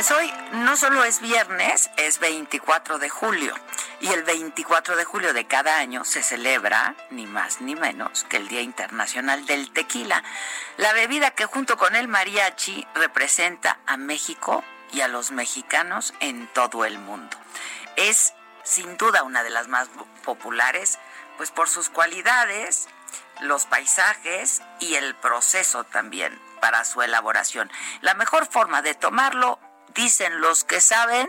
Pues hoy no solo es viernes, es 24 de julio. Y el 24 de julio de cada año se celebra, ni más ni menos, que el Día Internacional del Tequila, la bebida que junto con el mariachi representa a México y a los mexicanos en todo el mundo. Es sin duda una de las más populares, pues por sus cualidades, los paisajes y el proceso también para su elaboración. La mejor forma de tomarlo dicen los que saben,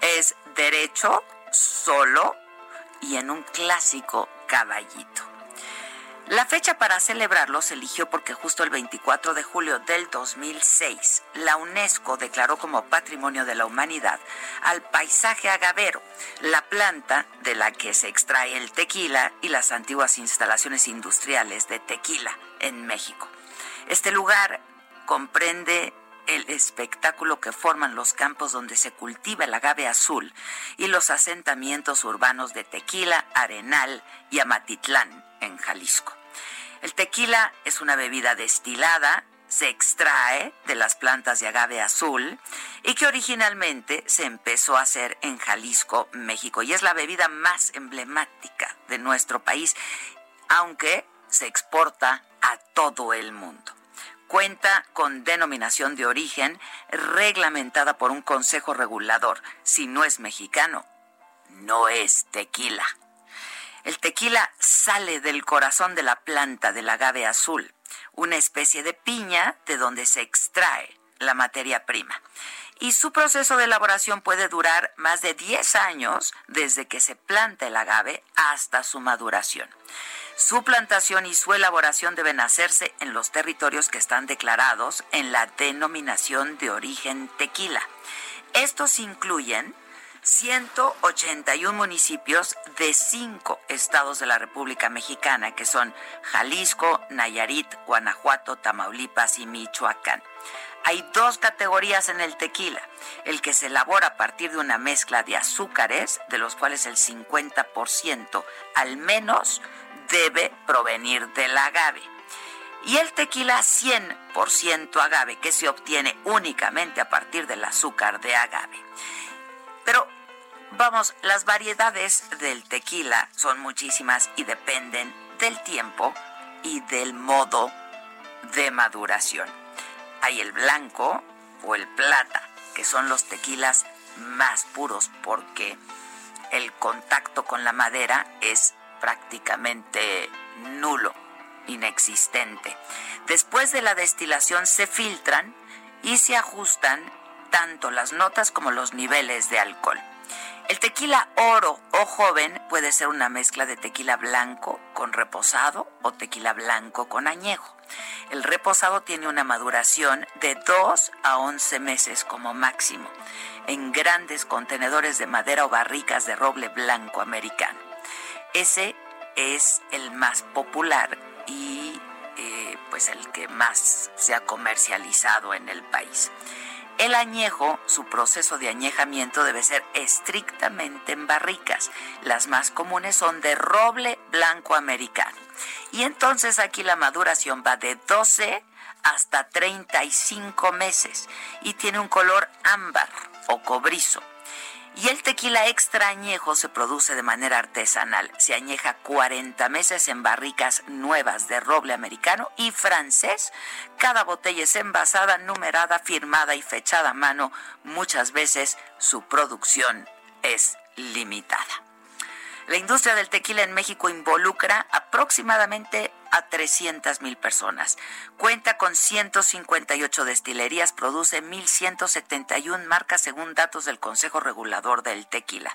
es derecho, solo y en un clásico caballito. La fecha para celebrarlo se eligió porque justo el 24 de julio del 2006 la UNESCO declaró como Patrimonio de la Humanidad al paisaje agavero, la planta de la que se extrae el tequila y las antiguas instalaciones industriales de tequila en México. Este lugar comprende el espectáculo que forman los campos donde se cultiva el agave azul y los asentamientos urbanos de Tequila, Arenal y Amatitlán, en Jalisco. El tequila es una bebida destilada, se extrae de las plantas de agave azul y que originalmente se empezó a hacer en Jalisco, México, y es la bebida más emblemática de nuestro país, aunque se exporta a todo el mundo cuenta con denominación de origen reglamentada por un consejo regulador. Si no es mexicano, no es tequila. El tequila sale del corazón de la planta del agave azul, una especie de piña de donde se extrae la materia prima. Y su proceso de elaboración puede durar más de 10 años desde que se planta el agave hasta su maduración. Su plantación y su elaboración deben hacerse en los territorios que están declarados en la denominación de origen tequila. Estos incluyen 181 municipios de cinco estados de la República Mexicana, que son Jalisco, Nayarit, Guanajuato, Tamaulipas y Michoacán. Hay dos categorías en el tequila, el que se elabora a partir de una mezcla de azúcares, de los cuales el 50% al menos debe provenir del agave. Y el tequila 100% agave, que se obtiene únicamente a partir del azúcar de agave. Pero vamos, las variedades del tequila son muchísimas y dependen del tiempo y del modo de maduración. Hay el blanco o el plata, que son los tequilas más puros porque el contacto con la madera es prácticamente nulo, inexistente. Después de la destilación se filtran y se ajustan tanto las notas como los niveles de alcohol. El tequila oro o joven puede ser una mezcla de tequila blanco con reposado o tequila blanco con añejo. El reposado tiene una maduración de 2 a 11 meses como máximo en grandes contenedores de madera o barricas de roble blanco americano. Ese es el más popular y eh, pues el que más se ha comercializado en el país. El añejo, su proceso de añejamiento debe ser estrictamente en barricas. Las más comunes son de roble blanco americano. Y entonces aquí la maduración va de 12 hasta 35 meses y tiene un color ámbar o cobrizo. Y el tequila extra añejo se produce de manera artesanal. Se añeja 40 meses en barricas nuevas de roble americano y francés. Cada botella es envasada, numerada, firmada y fechada a mano. Muchas veces su producción es limitada. La industria del tequila en México involucra aproximadamente a 300 mil personas. Cuenta con 158 destilerías, produce 1.171 marcas según datos del Consejo Regulador del Tequila.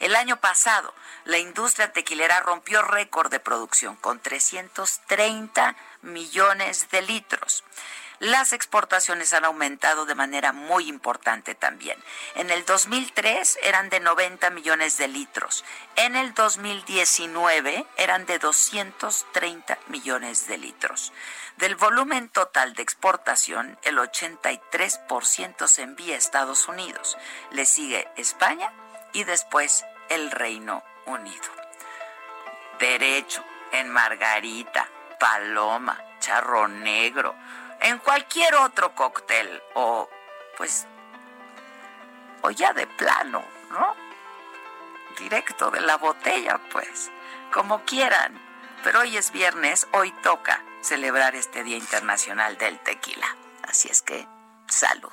El año pasado, la industria tequilera rompió récord de producción con 330 millones de litros las exportaciones han aumentado de manera muy importante también. En el 2003 eran de 90 millones de litros. En el 2019 eran de 230 millones de litros. Del volumen total de exportación, el 83% se envía a Estados Unidos. Le sigue España y después el Reino Unido. Derecho en Margarita, Paloma, Charro Negro, en cualquier otro cóctel o pues o ya de plano, ¿no? Directo de la botella, pues, como quieran. Pero hoy es viernes, hoy toca celebrar este Día Internacional del Tequila. Así es que, salud.